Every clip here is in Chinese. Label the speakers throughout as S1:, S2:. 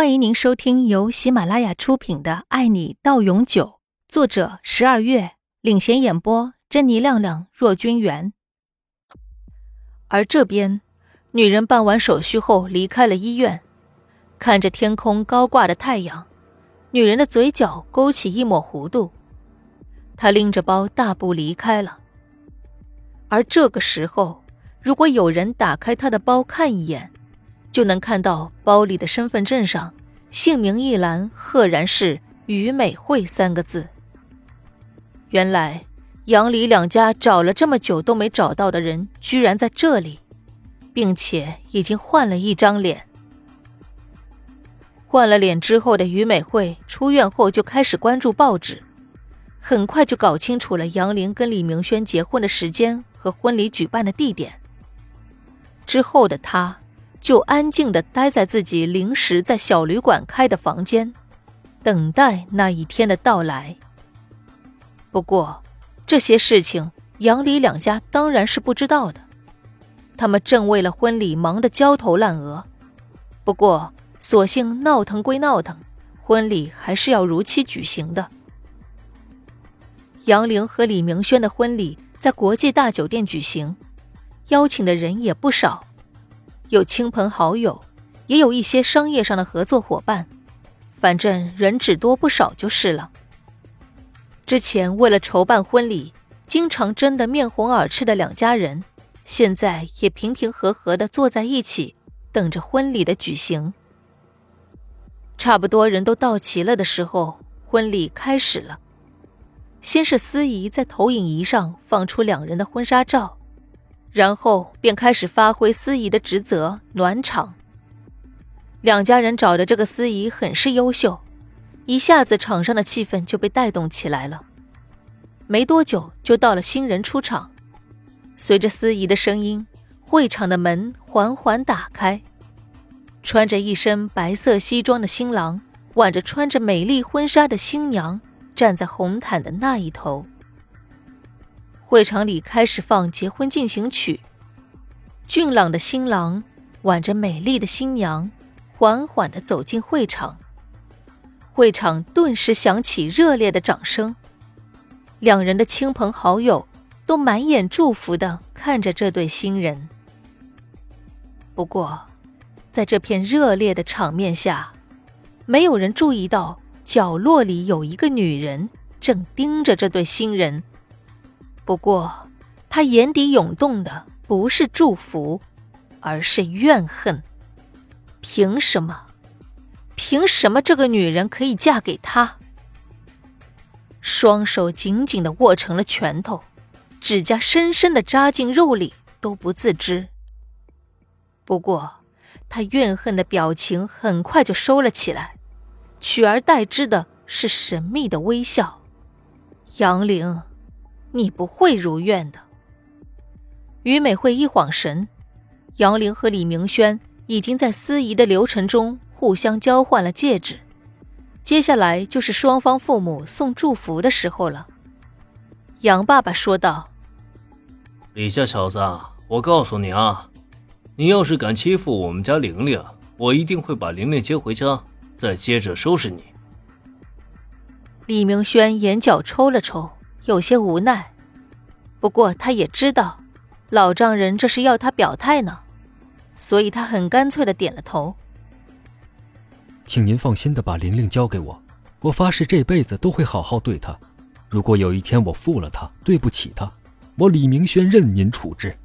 S1: 欢迎您收听由喜马拉雅出品的《爱你到永久》，作者十二月领衔演播，珍妮、亮亮、若君元。而这边，女人办完手续后离开了医院，看着天空高挂的太阳，女人的嘴角勾起一抹弧度。她拎着包大步离开了。而这个时候，如果有人打开她的包看一眼，就能看到包里的身份证上，姓名一栏赫然是于美惠三个字。原来杨李两家找了这么久都没找到的人，居然在这里，并且已经换了一张脸。换了脸之后的于美惠出院后就开始关注报纸，很快就搞清楚了杨玲跟李明轩结婚的时间和婚礼举办的地点。之后的她。就安静地待在自己临时在小旅馆开的房间，等待那一天的到来。不过，这些事情杨李两家当然是不知道的。他们正为了婚礼忙得焦头烂额。不过，索性闹腾归闹腾，婚礼还是要如期举行的。杨玲和李明轩的婚礼在国际大酒店举行，邀请的人也不少。有亲朋好友，也有一些商业上的合作伙伴，反正人只多不少就是了。之前为了筹办婚礼，经常争得面红耳赤的两家人，现在也平平和和的坐在一起，等着婚礼的举行。差不多人都到齐了的时候，婚礼开始了。先是司仪在投影仪上放出两人的婚纱照。然后便开始发挥司仪的职责，暖场。两家人找的这个司仪很是优秀，一下子场上的气氛就被带动起来了。没多久就到了新人出场，随着司仪的声音，会场的门缓缓打开，穿着一身白色西装的新郎挽着穿着美丽婚纱的新娘站在红毯的那一头。会场里开始放结婚进行曲，俊朗的新郎挽着美丽的新娘，缓缓地走进会场。会场顿时响起热烈的掌声，两人的亲朋好友都满眼祝福地看着这对新人。不过，在这片热烈的场面下，没有人注意到角落里有一个女人正盯着这对新人。不过，他眼底涌动的不是祝福，而是怨恨。凭什么？凭什么这个女人可以嫁给他？双手紧紧的握成了拳头，指甲深深的扎进肉里都不自知。不过，他怨恨的表情很快就收了起来，取而代之的是神秘的微笑。杨玲。你不会如愿的。于美惠一晃神，杨玲和李明轩已经在司仪的流程中互相交换了戒指，接下来就是双方父母送祝福的时候了。杨爸爸说道：“
S2: 李家小子，我告诉你啊，你要是敢欺负我们家玲玲，我一定会把玲玲接回家，再接着收拾你。”
S1: 李明轩眼角抽了抽。有些无奈，不过他也知道老丈人这是要他表态呢，所以他很干脆的点了头。
S3: 请您放心的把玲玲交给我，我发誓这辈子都会好好对她。如果有一天我负了她，对不起她，我李明轩任您处置。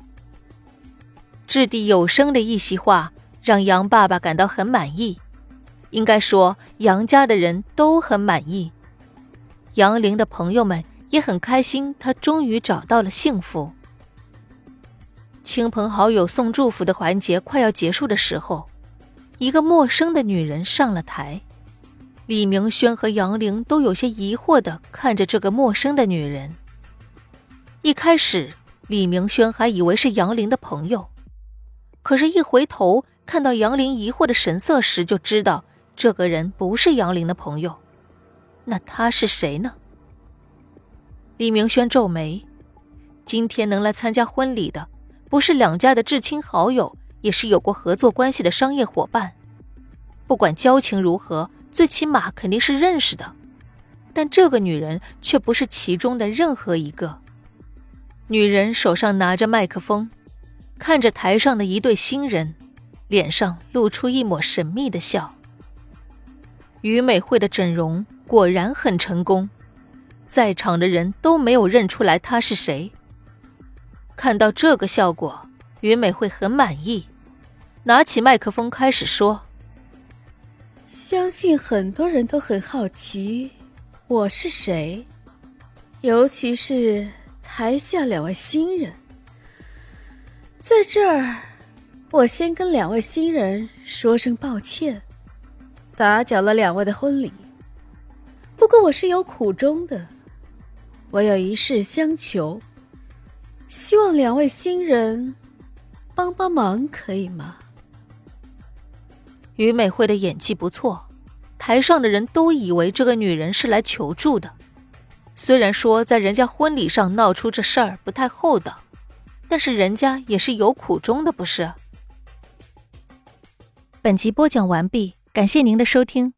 S1: 掷地有声的一席话让杨爸爸感到很满意，应该说杨家的人都很满意。杨玲的朋友们。也很开心，他终于找到了幸福。亲朋好友送祝福的环节快要结束的时候，一个陌生的女人上了台。李明轩和杨玲都有些疑惑的看着这个陌生的女人。一开始，李明轩还以为是杨玲的朋友，可是，一回头看到杨玲疑惑的神色时，就知道这个人不是杨玲的朋友。那他是谁呢？李明轩皱眉，今天能来参加婚礼的，不是两家的至亲好友，也是有过合作关系的商业伙伴。不管交情如何，最起码肯定是认识的。但这个女人却不是其中的任何一个。女人手上拿着麦克风，看着台上的一对新人，脸上露出一抹神秘的笑。于美惠的整容果然很成功，在场的人都没有认出来他是谁。看到这个效果，于美惠很满意，拿起麦克风开始说：“
S4: 相信很多人都很好奇我是谁，尤其是台下两位新人。在这儿，我先跟两位新人说声抱歉，打搅了两位的婚礼。不过我是有苦衷的，我有一事相求。”希望两位新人帮帮忙，可以吗？
S1: 于美惠的演技不错，台上的人都以为这个女人是来求助的。虽然说在人家婚礼上闹出这事儿不太厚道，但是人家也是有苦衷的，不是？本集播讲完毕，感谢您的收听。